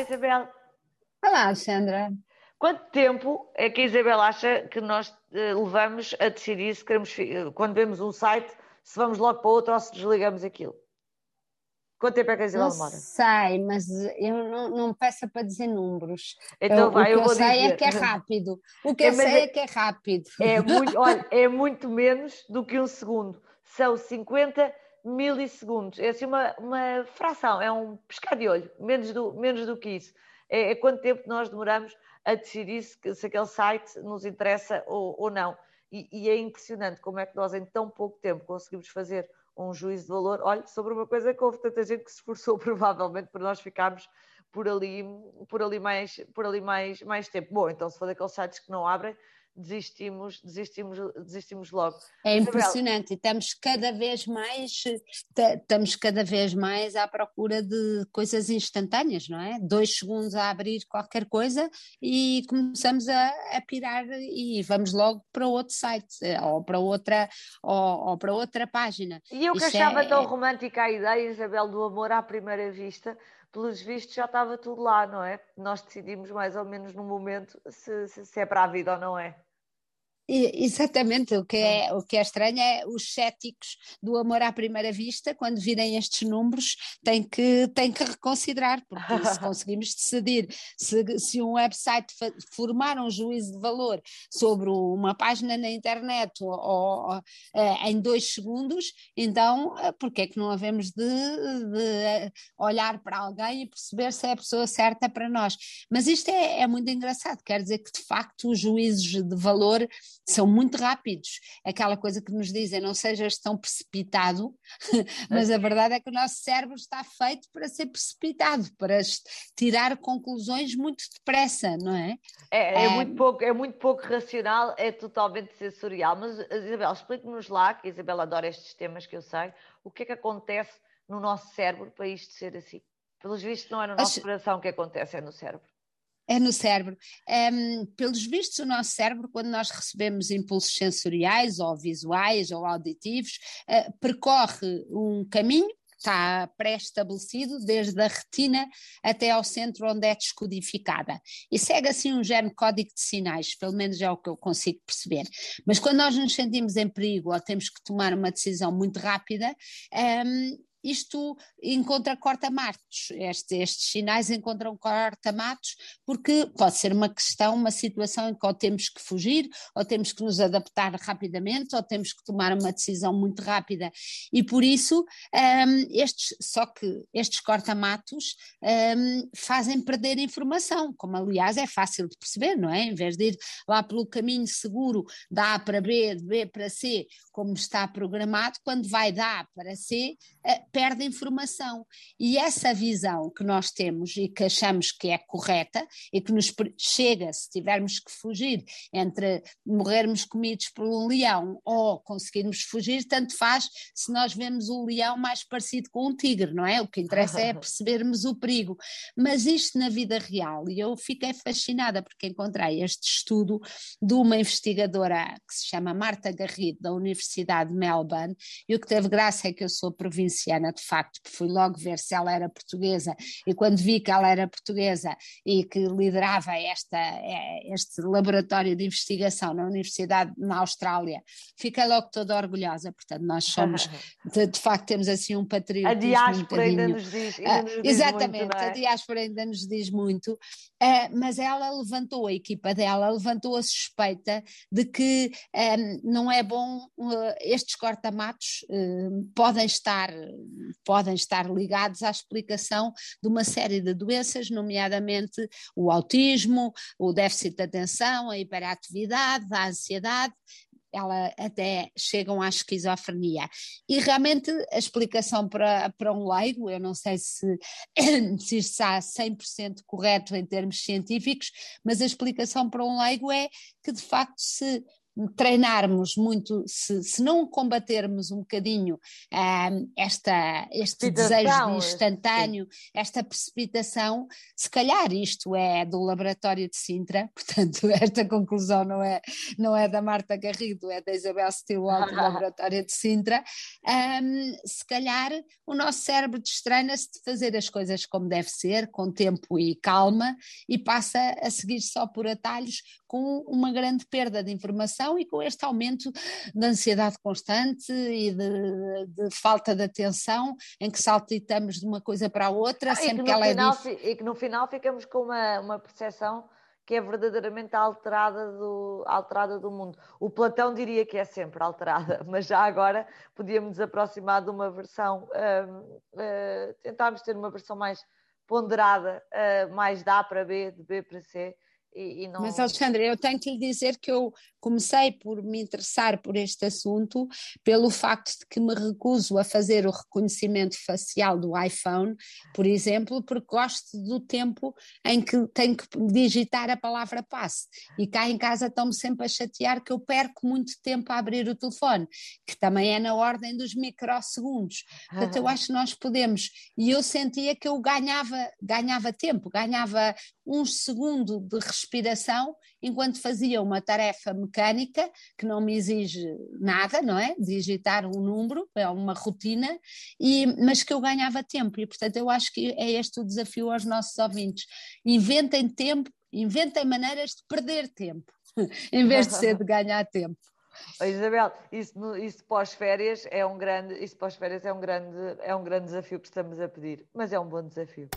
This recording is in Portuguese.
Isabel. Olá, Alexandra. Quanto tempo é que a Isabel acha que nós uh, levamos a decidir se queremos, quando vemos um site, se vamos logo para outro ou se desligamos aquilo? Quanto tempo é que a Isabel demora? Sei, mas eu não, não peço para dizer números. Então eu, vai, o que eu, eu sei dizer. é que é rápido. O que é, eu sei é que é rápido. É muito, olha, é muito menos do que um segundo. São 50 milissegundos. É assim uma, uma fração, é um pescar de olho, menos do, menos do que isso. É, é quanto tempo nós demoramos a decidir se, se aquele site nos interessa ou, ou não. E, e é impressionante como é que nós em tão pouco tempo conseguimos fazer um juízo de valor, olha, sobre uma coisa que houve tanta gente que se esforçou provavelmente para nós ficarmos por ali, por ali, mais, por ali mais, mais tempo. Bom, então se for daqueles sites que não abrem, desistimos, desistimos, desistimos logo. É impressionante e estamos cada vez mais estamos cada vez mais à procura de coisas instantâneas, não é? Dois segundos a abrir qualquer coisa e começamos a, a pirar e vamos logo para outro site ou para outra ou, ou para outra página. E eu que Isto achava é, tão é... romântica a ideia, Isabel, do amor à primeira vista, pelos vistos já estava tudo lá, não é? Nós decidimos mais ou menos no momento se, se, se é para a vida ou não é. Exatamente, o que, é, o que é estranho é os céticos do amor à primeira vista, quando virem estes números, têm que, têm que reconsiderar, porque se conseguimos decidir se, se um website formar um juízo de valor sobre uma página na internet ou, ou, eh, em dois segundos, então eh, porque é que não havemos de, de, olhar para alguém e perceber se é a pessoa certa para nós? Mas isto é, é muito engraçado, quer dizer que de facto os juízos de valor são muito rápidos. Aquela coisa que nos dizem, não sejas tão precipitado, mas a verdade é que o nosso cérebro está feito para ser precipitado, para tirar conclusões muito depressa, não é? É, é, é... Muito, pouco, é muito pouco racional, é totalmente sensorial. Mas, Isabel, explique-nos lá, que a Isabel adora estes temas que eu sei, o que é que acontece no nosso cérebro para isto ser assim? Pelos vistos, não é no nosso Acho... coração que acontece, é no cérebro. É no cérebro. Um, pelos vistos, o nosso cérebro, quando nós recebemos impulsos sensoriais, ou visuais, ou auditivos, uh, percorre um caminho está pré-estabelecido desde a retina até ao centro onde é descodificada. E segue assim um género código de sinais, pelo menos é o que eu consigo perceber. Mas quando nós nos sentimos em perigo ou temos que tomar uma decisão muito rápida, um, isto encontra corta-matos, este, estes sinais encontram corta-matos, porque pode ser uma questão, uma situação em que ou temos que fugir, ou temos que nos adaptar rapidamente, ou temos que tomar uma decisão muito rápida. E por isso, um, estes, só que estes corta-matos um, fazem perder informação, como aliás é fácil de perceber, não é? Em vez de ir lá pelo caminho seguro da A para B, de B para C, como está programado, quando vai da A para C, uh, perde informação. E essa visão que nós temos e que achamos que é correta e que nos chega se tivermos que fugir entre morrermos comidos por um leão ou conseguirmos fugir, tanto faz se nós vemos o leão mais parecido com um tigre, não é? O que interessa é percebermos o perigo. Mas isto na vida real, e eu fiquei fascinada porque encontrei este estudo de uma investigadora que se chama Marta Garrido, da Universidade de Melbourne, e o que teve graça é que eu sou provinciana de facto, fui logo ver se ela era portuguesa, e quando vi que ela era portuguesa e que liderava esta, é, este laboratório de investigação na Universidade na Austrália, fiquei logo toda orgulhosa, portanto nós somos, de, de facto temos assim um patriotismo A diáspora um ainda nos diz, ainda nos diz Exatamente, muito, é? a diáspora ainda nos diz muito, uh, mas ela levantou, a equipa dela levantou a suspeita de que eh, não é bom, estes corta-matos podem estar podem estar ligados à explicação de uma série de doenças, nomeadamente o autismo, o déficit de atenção, a hiperatividade, a ansiedade, ela até chegam à esquizofrenia. E realmente a explicação para, para um leigo, eu não sei se, se está 100% correto em termos científicos, mas a explicação para um leigo é que de facto se treinarmos muito, se, se não combatermos um bocadinho um, esta, este desejo de instantâneo, esta precipitação, se calhar isto é do laboratório de Sintra, portanto, esta conclusão não é, não é da Marta Garrido, é da Isabel Stilwell do laboratório de Sintra. Um, se calhar o nosso cérebro destreina-se de fazer as coisas como deve ser, com tempo e calma, e passa a seguir só por atalhos com uma grande perda de informação e com este aumento de ansiedade constante e de, de falta de atenção, em que saltitamos de uma coisa para a outra, ah, sempre que, que ela é final, é dif... E que no final ficamos com uma, uma percepção que é verdadeiramente alterada do, alterada do mundo. O Platão diria que é sempre alterada, mas já agora podíamos aproximar de uma versão, uh, uh, tentarmos ter uma versão mais ponderada, uh, mais de A para B, de B para C, e, e não... Mas, Alexandra, eu tenho que lhe dizer que eu comecei por me interessar por este assunto pelo facto de que me recuso a fazer o reconhecimento facial do iPhone, por exemplo, porque gosto do tempo em que tenho que digitar a palavra passe. E cá em casa estão-me sempre a chatear que eu perco muito tempo a abrir o telefone, que também é na ordem dos microsegundos. Portanto, eu acho que nós podemos. E eu sentia que eu ganhava, ganhava tempo, ganhava um segundo de respiração enquanto fazia uma tarefa mecânica que não me exige nada, não é? Digitar um número, é uma rotina, e, mas que eu ganhava tempo e portanto eu acho que é este o desafio aos nossos ouvintes. Inventem tempo, inventem maneiras de perder tempo, em vez de ser de ganhar tempo. Isabel, isso, isso pós-férias é um grande, isso pós-férias é um grande, é um grande desafio que estamos a pedir, mas é um bom desafio.